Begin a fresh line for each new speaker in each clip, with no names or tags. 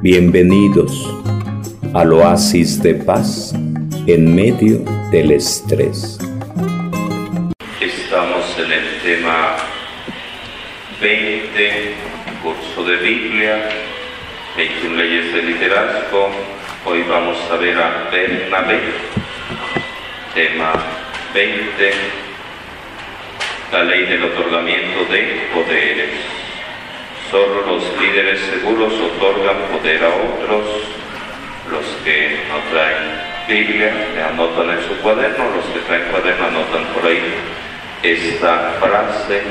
Bienvenidos al oasis de paz en medio del estrés.
Estamos en el tema 20, curso de Biblia, 21 leyes de liderazgo. Hoy vamos a ver a Bernabé, tema 20, la ley del otorgamiento de poderes. Solo los líderes seguros otorgan poder a otros. Los que no traen Biblia le anotan en su cuaderno, los que traen cuaderno anotan por ahí esta frase.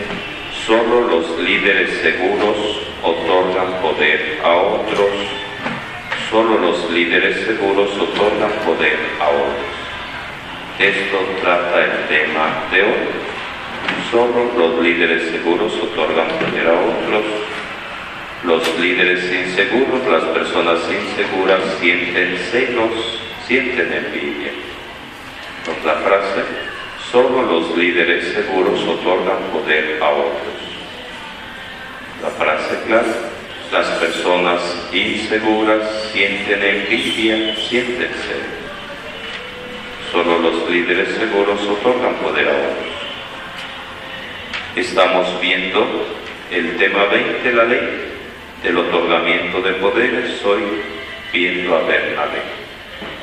Solo los líderes seguros otorgan poder a otros. Solo los líderes seguros otorgan poder a otros. Esto trata el tema de hoy. Solo los líderes seguros otorgan poder a otros. Los líderes inseguros, las personas inseguras sienten celos, sienten envidia. Otra frase, solo los líderes seguros otorgan poder a otros. La frase clara, las personas inseguras sienten envidia, sienten celos. Solo los líderes seguros otorgan poder a otros. Estamos viendo el tema 20 de la ley del otorgamiento de poderes. Hoy viendo a Bernabé.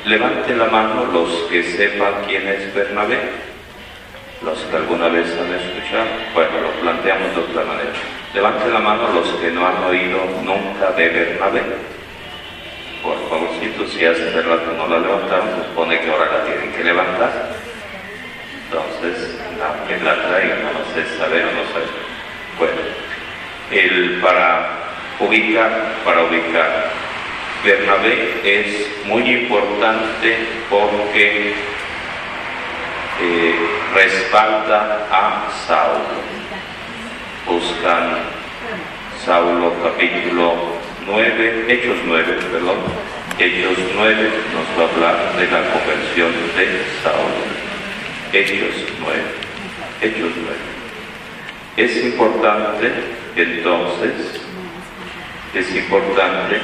Levanten la mano los que sepan quién es Bernabé. Los que alguna vez han escuchado. Bueno, lo planteamos de otra manera. Levanten la mano los que no han oído nunca de Bernabé. Por favorcito, si hace rato no la levantaron, pues pone que ahora la tienen que levantar. Entonces, aunque la traigan, no sé saber o no saber. Bueno, el para ubicar, para ubicar, Bernabé es muy importante porque eh, respalda a Saulo. Buscan Saulo capítulo 9, Hechos 9, perdón, Hechos 9 nos va a hablar de la conversión de Saulo. Hechos 9, Hechos 9. Es importante entonces, es importante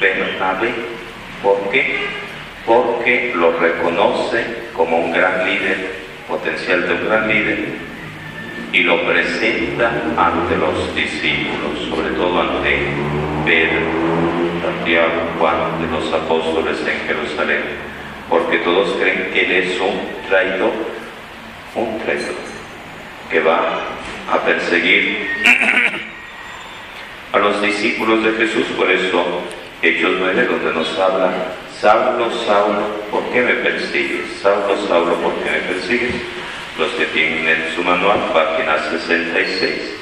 Bernabé, ¿por qué? Porque lo reconoce como un gran líder, potencial de un gran líder, y lo presenta ante los discípulos, sobre todo ante Pedro, Santiago, Juan, de los apóstoles en Jerusalén, porque todos creen que él es un traidor, un traidor, que va a perseguir a los discípulos de Jesús, por eso Hechos 9, donde nos habla, Saulo, Saulo, ¿por qué me persigues? Saulo, Saulo, ¿por qué me persigues? Los que tienen en su manual, página 66.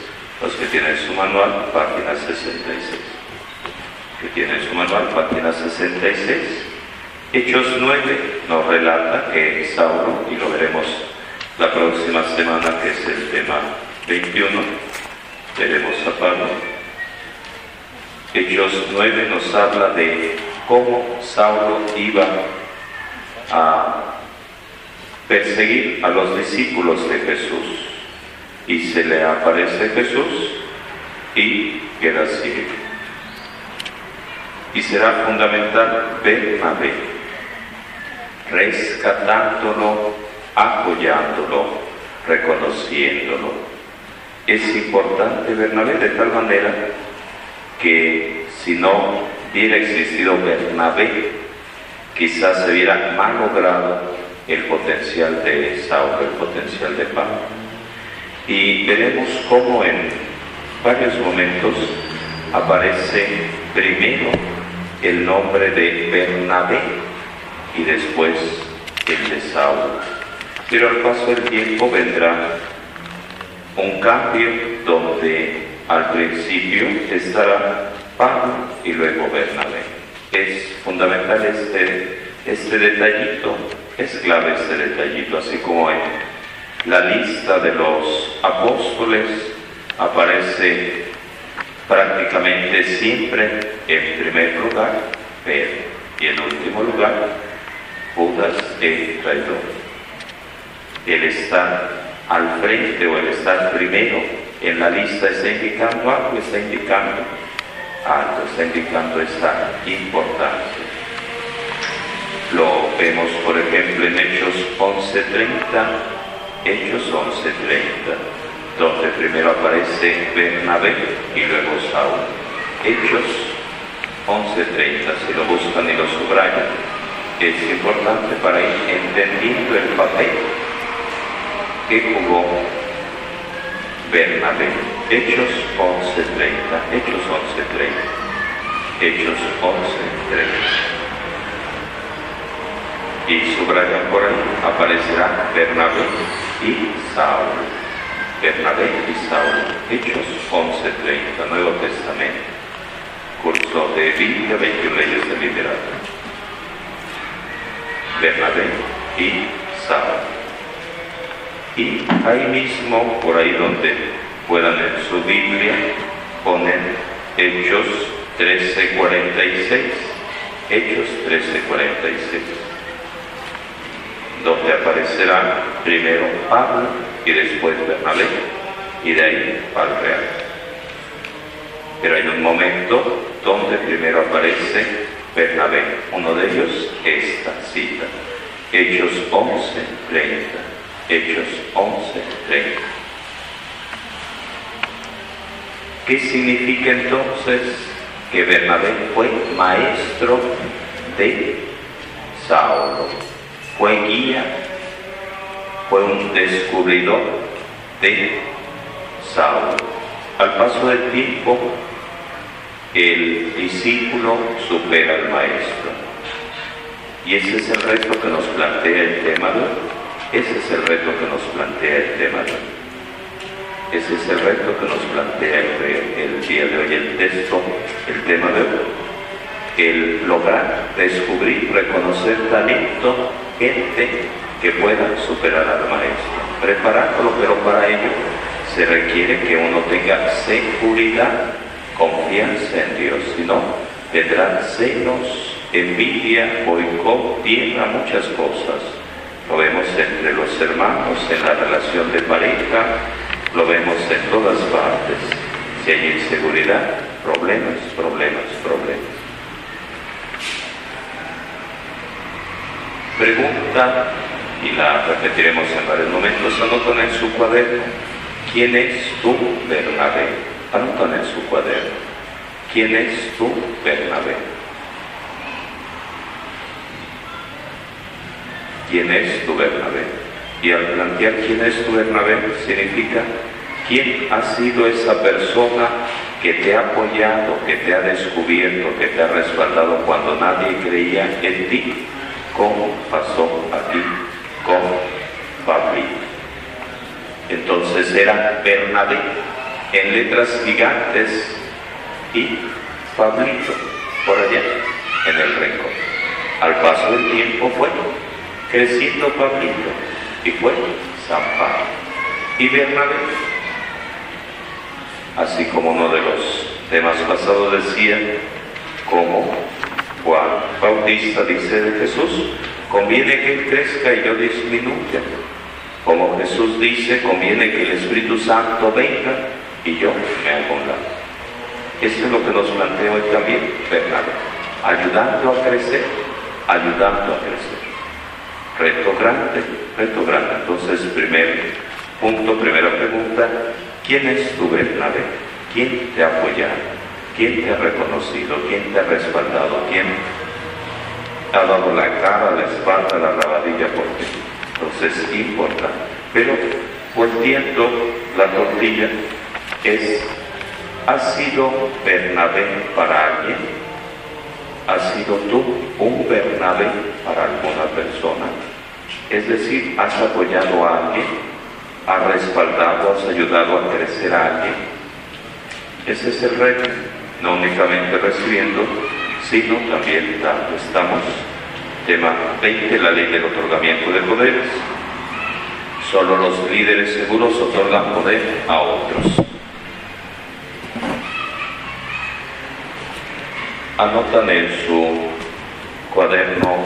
Los que tienen su manual, página 66. Que tienen su manual, página 66. Hechos 9 nos relata que Saulo, y lo veremos la próxima semana, que es el tema 21, veremos a Pablo. Hechos 9 nos habla de cómo Saulo iba a perseguir a los discípulos de Jesús. Y se le aparece Jesús y queda ciego. Y será fundamental Bernabé, rescatándolo, apoyándolo, reconociéndolo. Es importante Bernabé de tal manera que si no hubiera existido Bernabé, quizás se hubiera malogrado el potencial de Saulo, el potencial de Pablo. Y veremos cómo en varios momentos aparece primero el nombre de Bernabé y después el de Saulo. Pero al paso del tiempo vendrá un cambio donde al principio estará Pablo y luego Bernabé. Es fundamental este, este detallito es clave este detallito, así como en la lista de los apóstoles aparece prácticamente siempre en primer lugar Pedro y en último lugar Judas el traidor. El estar al frente o el estar primero en la lista está indicando algo, está indicando algo, está indicando esa importancia. Lo vemos, por ejemplo, en Hechos 11.30, Hechos 11.30, donde primero aparece Bernabé y luego Saúl. Hechos 11.30, si lo buscan y lo subrayan, es importante para ir entendiendo el papel que jugó Bernabé. Hechos 11.30, Hechos 11.30, Hechos 11.30 y subrayan por ahí, aparecerá Bernabé y Saúl. Bernabé y Saúl, Hechos 11.30, Nuevo Testamento, curso de Biblia, 21 leyes de literatura. Bernabé y Saúl. Y ahí mismo, por ahí donde puedan en su Biblia, ponen Hechos 13.46, Hechos 13.46 donde aparecerá primero Pablo y después Bernabé, y de ahí Real. Pero hay un momento donde primero aparece Bernabé, uno de ellos esta cita, Hechos 11, 30, Hechos 11, 30. ¿Qué significa entonces que Bernabé fue maestro de Saulo? fue guía, fue un descubridor de Saulo. Al paso del tiempo, el discípulo supera al maestro. Y ese es el reto que nos plantea el tema de hoy. Ese es el reto que nos plantea el tema de hoy. Ese es el reto que nos plantea el, día de hoy, el texto, el tema de hoy. El lograr descubrir, reconocer talento gente que pueda superar al maestro, preparándolo, pero para ello se requiere que uno tenga seguridad, confianza en Dios, si no, tendrá celos, envidia, boicot, tierra, muchas cosas. Lo vemos entre los hermanos, en la relación de pareja, lo vemos en todas partes. Si hay inseguridad, problemas, problemas, problemas. Pregunta, y la repetiremos en varios momentos, anotan en su cuaderno, ¿quién es tú, Bernabé? Anotan en su cuaderno, ¿quién es tú, Bernabé? ¿Quién es tu Bernabé? Y al plantear quién es tu Bernabé, significa quién ha sido esa persona que te ha apoyado, que te ha descubierto, que te ha respaldado cuando nadie creía en ti ¿Cómo pasó aquí con Pablito? Entonces era Bernabé en letras gigantes y Pablito por allá en el rincón. Al paso del tiempo fue creciendo Pablito y fue San Pablo. Y Bernabé, así como uno de los temas pasados decía, como Juan Bautista dice de Jesús, conviene que Él crezca y yo disminuya. Como Jesús dice, conviene que el Espíritu Santo venga y yo me haga un lado. Eso es lo que nos plantea hoy también Bernardo, ayudando a crecer, ayudando a crecer. Reto grande, reto grande. Entonces, primer punto, primera pregunta, ¿quién es tu Bernabé? ¿Quién te ha apoyado? ¿Quién te ha reconocido? ¿Quién te ha respaldado? ¿Quién ha dado la cara, la espalda, la rabadilla por ti? Entonces es importante. Pero volviendo la tortilla, es, ¿has sido Bernabé para alguien? ¿Has sido tú un Bernabé para alguna persona? Es decir, ¿has apoyado a alguien? ¿Has respaldado, has ayudado a crecer a alguien? Ese es el reto no únicamente recibiendo, sino también dando. Estamos, tema 20, la ley del otorgamiento de poderes. Solo los líderes seguros otorgan poder a otros. Anotan en su cuaderno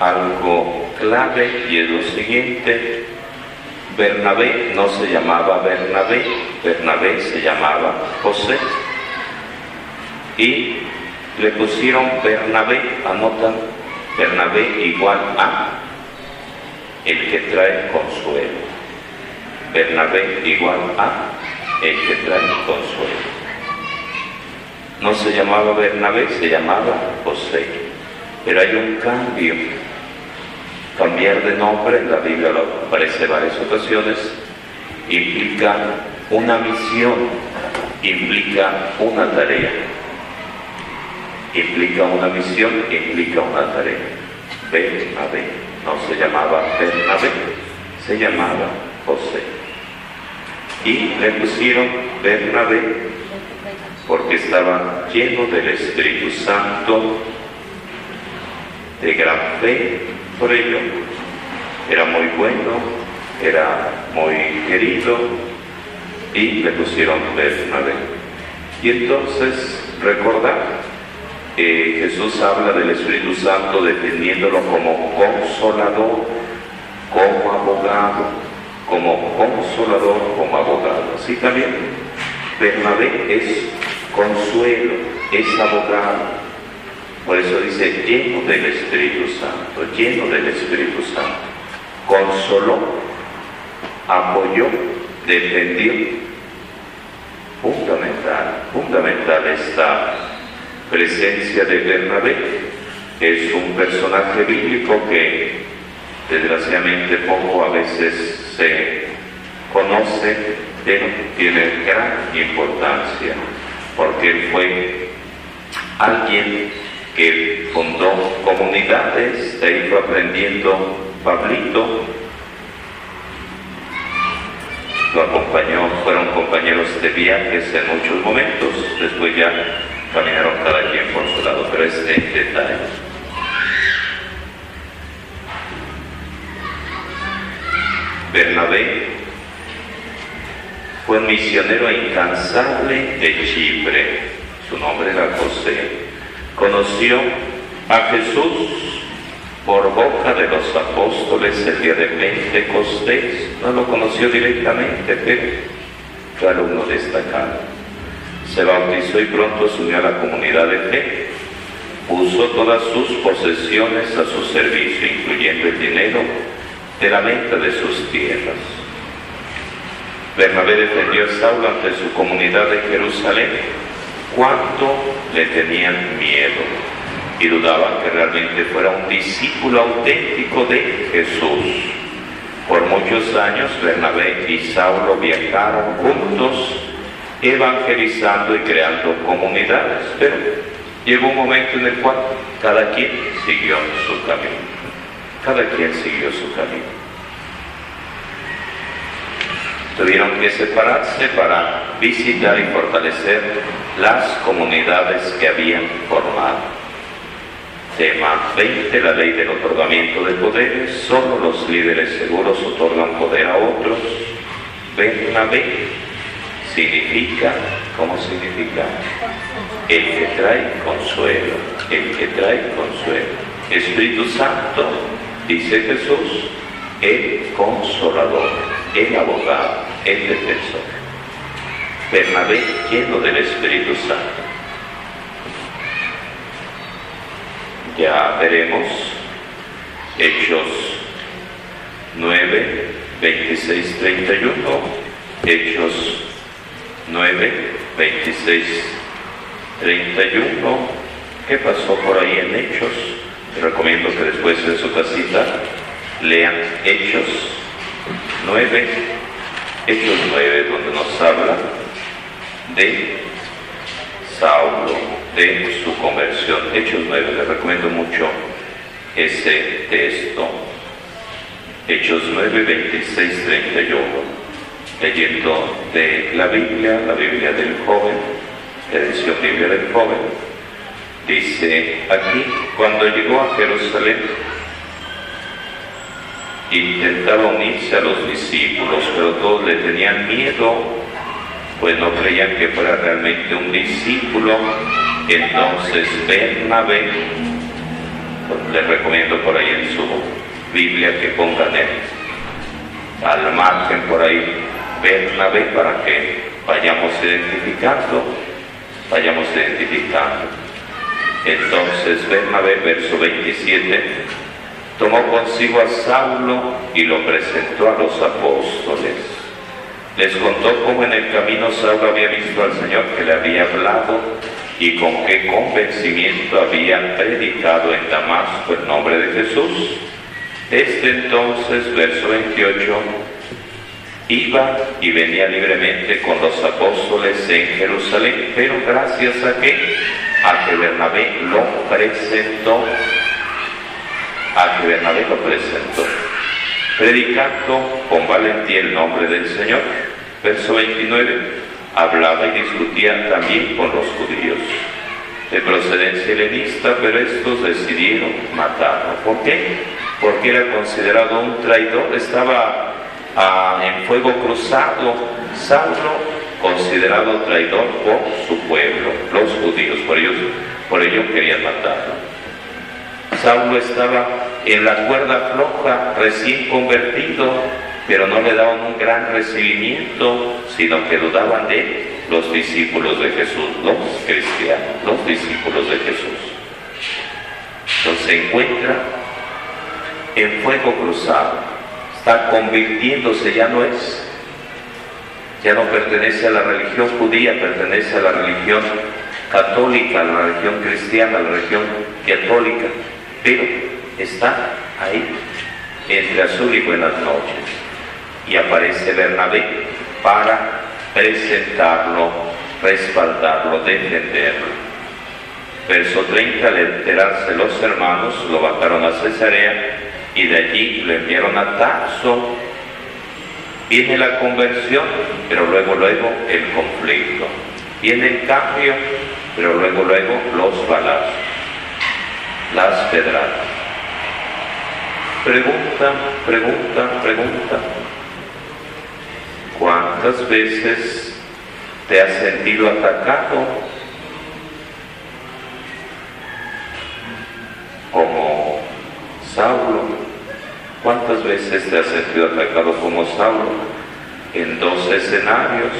algo clave y es lo siguiente. Bernabé no se llamaba Bernabé, Bernabé se llamaba José. y le pusieron Bernabé, anotan Bernabé igual a el que trae consuelo. Bernabé igual a el que trae consuelo. No se llamaba Bernabé, se llamaba José. Pero hay un cambio. Cambiar de nombre, en la Biblia lo aparece varias ocasiones, implica una misión, implica una tarea. Implica una misión, implica una tarea. Bernabé, no se llamaba Bernabé, se llamaba José. Y le pusieron Bernabé porque estaba lleno del Espíritu Santo, de gran fe por ello. Era muy bueno, era muy querido y le pusieron Bernabé. Y entonces recordar, que Jesús habla del Espíritu Santo defendiéndolo como consolador, como abogado, como consolador, como abogado. Así también Bernabé es consuelo, es abogado. Por eso dice, lleno del Espíritu Santo, lleno del Espíritu Santo. Consoló, apoyó, defendió. Fundamental, fundamental esta presencia de Bernabé. Es un personaje bíblico que desgraciadamente poco a veces se conoce, pero tiene gran importancia porque fue alguien que fundó comunidades, de ahí fue aprendiendo Pablito, lo acompañó, fueron compañeros de viajes en muchos momentos, después ya caminaron cada quien por su lado, pero es en detalle. Bernabé fue un misionero incansable de Chipre. Su nombre era José. Conoció a Jesús por boca de los apóstoles el día de Pentecostés. No lo conoció directamente, pero fue alumno destacado. Se bautizó y pronto se unió a la comunidad de fe. Puso todas sus posesiones a su servicio, incluyendo el dinero de la venta de sus tierras Bernabé defendió a Saulo ante su comunidad de Jerusalén cuando le tenían miedo y dudaban que realmente fuera un discípulo auténtico de Jesús. Por muchos años Bernabé y Saulo viajaron juntos evangelizando y creando comunidades, pero llegó un momento en el cual cada quien siguió su camino. Cada quien siguió su camino tuvieron que separarse para visitar y fortalecer las comunidades que habían formado. Tema 20. La ley del otorgamiento de poderes. Solo los líderes seguros otorgan poder a otros. Bernabé significa, ¿cómo significa? El que trae consuelo, el que trae consuelo. Espíritu Santo, dice Jesús, el consolador, el abogado, el defensor. Bernabé lleno del Espíritu Santo. Ya veremos Hechos 9, 26, 31, Hechos 9, 26, 31. ¿Qué pasó por ahí en Hechos? Te recomiendo que después de su casita lean Hechos 9, Hechos 9, donde nos habla de Saulo, de su conversión. Hechos 9, les recomiendo mucho ese texto. Hechos 9, 26, 31. Leyendo de la Biblia, la Biblia del joven, la edición Biblia del joven, dice aquí, cuando llegó a Jerusalén, intentaba unirse a los discípulos, pero todos le tenían miedo, pues no creían que fuera realmente un discípulo. Entonces Bernabé, les recomiendo por ahí en su Biblia que pongan él al margen por ahí Bernabé para que vayamos identificando vayamos identificando. Entonces Bernabé, verso 27, tomó consigo a Saulo y lo presentó a los apóstoles. Les contó cómo en el camino Saulo había visto al Señor que le había hablado y con qué convencimiento había predicado en Damasco el nombre de Jesús. Este entonces, verso 28, iba y venía libremente con los apóstoles en Jerusalén, pero gracias a que a que Bernabé lo presentó, a que Bernabé lo presentó, predicando con valentía el nombre del Señor. Verso 29, hablaba y discutía también con los judíos de procedencia helenista, pero estos decidieron matarlo. ¿Por qué? Porque era considerado un traidor, estaba en fuego cruzado, Saulo considerado traidor por su pueblo, los judíos, por ellos, por ello querían matarlo. Saulo estaba en la cuerda floja, recién convertido, pero no le daban un gran recibimiento, sino que dudaban de los discípulos de Jesús, los cristianos, los discípulos de Jesús. Entonces se encuentra en fuego cruzado. Está convirtiéndose, ya no es, ya no pertenece a la religión judía, pertenece a la religión católica, a la religión cristiana, a la religión católica, pero está ahí, entre azul y buenas noches. Y aparece Bernabé para presentarlo, respaldarlo, defenderlo. Verso 30, al enterarse los hermanos, lo bajaron a Cesarea y de allí lo enviaron a Tarso. Viene la conversión, pero luego, luego el conflicto. Viene el cambio, pero luego, luego los balazos, las pedradas. Pregunta, pregunta, pregunta. ¿Cuántas veces te has sentido atacado como Saulo ¿Cuántas veces te has sentido atacado como Saulo? En dos escenarios,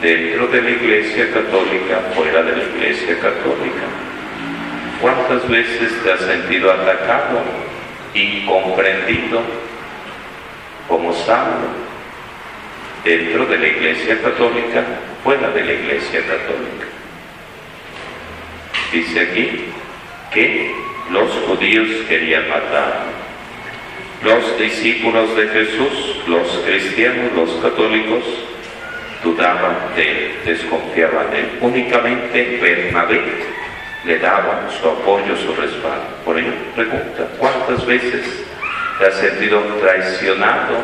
dentro de la iglesia católica, fuera de la iglesia católica. ¿Cuántas veces te has sentido atacado, incomprendido como Saulo? Dentro de la iglesia católica, fuera de la iglesia católica. Dice aquí que los judíos querían matar los discípulos de Jesús, los cristianos, los católicos, dudaban de él, desconfiaban de él. Únicamente Bernabé le daba su apoyo, su respaldo. Por ello, pregunta, ¿cuántas veces te has sentido traicionado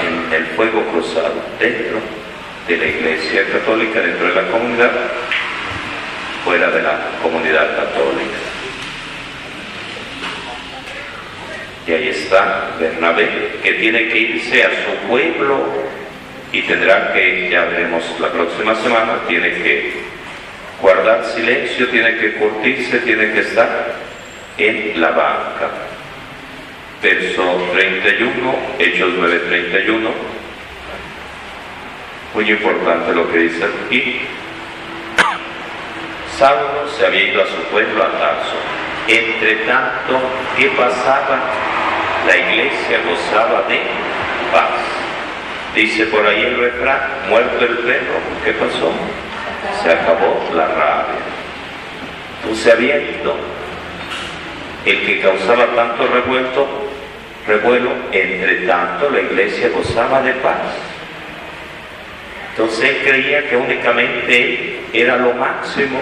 en el fuego cruzado dentro de la Iglesia Católica, dentro de la comunidad, fuera de la comunidad católica? Y ahí está Bernabé, que tiene que irse a su pueblo y tendrá que, ya veremos la próxima semana, tiene que guardar silencio, tiene que curtirse, tiene que estar en la banca. Verso 31, Hechos 9:31. Muy importante lo que dice aquí. Saulo se había ido a su pueblo a Tarso. Entre tanto, ¿qué pasaba? la iglesia gozaba de paz. Dice por ahí el refrán, muerto el perro, ¿qué pasó? Se acabó la rabia. Entonces se había ido el que causaba tanto revuelto, revuelo, entre tanto la iglesia gozaba de paz. Entonces él creía que únicamente él era lo máximo,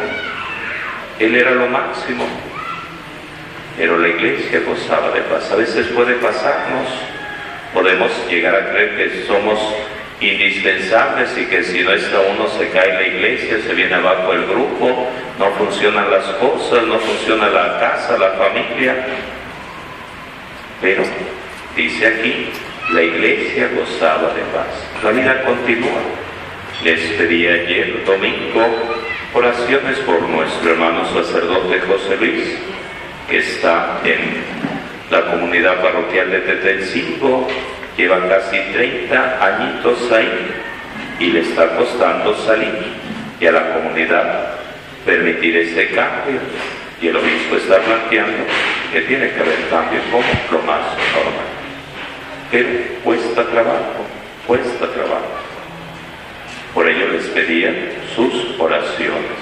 él era lo máximo pero la iglesia gozaba de paz. A veces puede pasarnos, podemos llegar a creer que somos indispensables y que si no está uno se cae la iglesia, se viene abajo el grupo, no funcionan las cosas, no funciona la casa, la familia. Pero dice aquí, la iglesia gozaba de paz. La vida continúa. Les pedí ayer, domingo, oraciones por nuestro hermano sacerdote José Luis que está en la comunidad parroquial de Tetelcingo, lleva casi 30 añitos ahí, y le está costando salir y a la comunidad permitir ese cambio. Y el obispo está planteando que tiene que haber cambio como lo más normal. Pero cuesta trabajo, cuesta trabajo. Por ello les pedía sus oraciones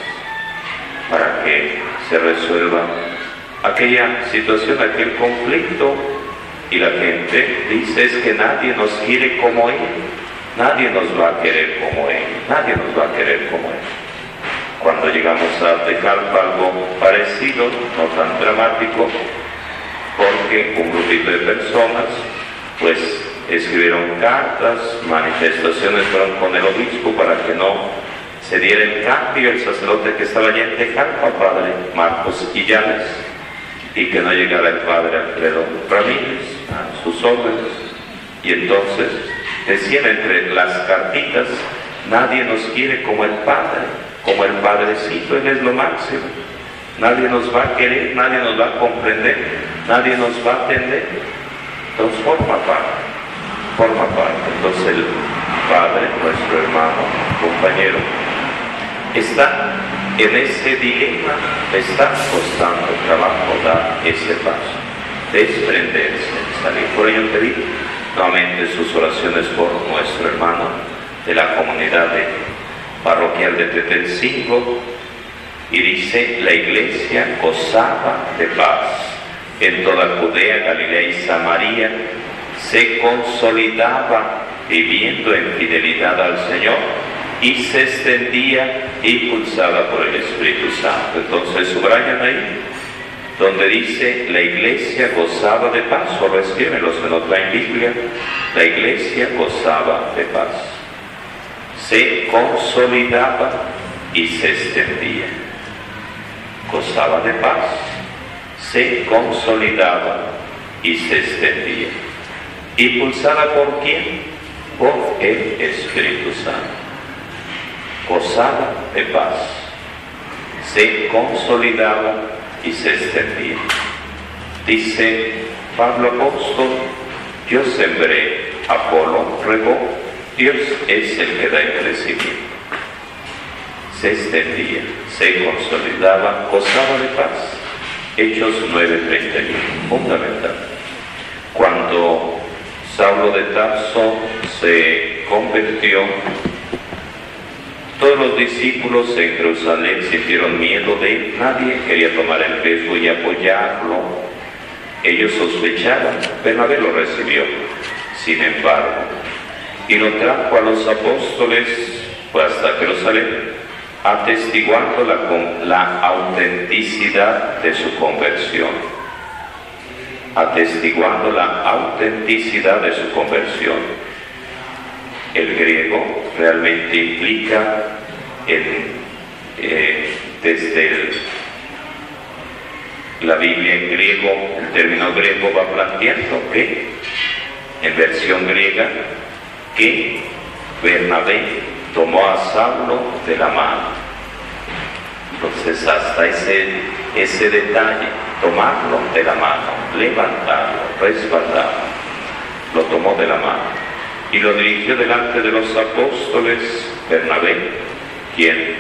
para que se resuelva aquella situación, aquel conflicto. Y la gente dice es que nadie nos quiere como Él, nadie nos va a querer como Él, nadie nos va a querer como Él. Cuando llegamos a Tecalpa algo parecido, no tan dramático, porque un grupito de personas pues escribieron cartas, manifestaciones fueron con el obispo para que no se diera el cambio el sacerdote que estaba allí en Tecalpa, padre Marcos Quillanes, y que no llegara el padre Alfredo Ramírez sus órdenes. Y entonces decían entre las cartitas, nadie nos quiere como el padre, como el padrecito, él es lo máximo. Nadie nos va a querer, nadie nos va a comprender, nadie nos va a atender. Entonces forma parte, forma parte. Entonces el padre, nuestro hermano, compañero, está en ese dilema, le está costando trabajo dar ese paso, desprenderse, salir. Por ello pedí nuevamente sus oraciones por nuestro hermano de la comunidad parroquial de Tetelcingo y dice, la iglesia gozaba de paz en toda Judea, Galilea y Samaria, se consolidaba viviendo en fidelidad al Señor y se extendía impulsada por el Espíritu Santo. Entonces subrayan ahí, donde dice la iglesia gozaba de paz, o escriben los que no traen Biblia, la iglesia gozaba de paz. Se consolidaba y se extendía. Gozaba de paz, se consolidaba y se extendía. ¿Impulsada por quién? Por el Espíritu Santo gozaba de paz, se consolidaba y se extendía. Dice Pablo Apóstol, yo sembré, Apolo regó, Dios es el que da el crecimiento. Se extendía, se consolidaba, gozaba de paz. Hechos 9:31, fundamental. Cuando Saulo de Tarso se convirtió todos los discípulos en Jerusalén sintieron miedo de él, nadie quería tomar el riesgo y apoyarlo. Ellos sospechaban, Bernabé lo recibió, sin embargo, y lo trajo a los apóstoles, fue hasta Jerusalén, atestiguando la, la autenticidad de su conversión, atestiguando la autenticidad de su conversión. El griego realmente implica eh, desde la Biblia en griego, el término griego va planteando que, en versión griega, que Bernabé tomó a Saulo de la mano. Entonces hasta ese, ese detalle, tomarlo de la mano, levantarlo, respaldarlo, lo tomó de la mano y lo dirigió delante de los apóstoles Bernabé, quien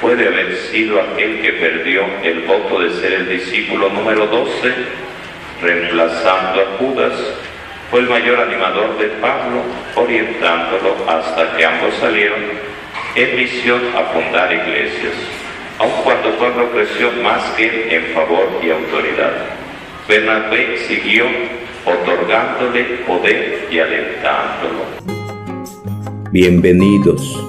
puede haber sido aquel que perdió el voto de ser el discípulo número 12, reemplazando a Judas, fue el mayor animador de Pablo, orientándolo hasta que ambos salieron en misión a fundar iglesias, aun cuando Pablo creció más que en favor y autoridad. Bernabé siguió otorgándole poder y alentándolo.
Bienvenidos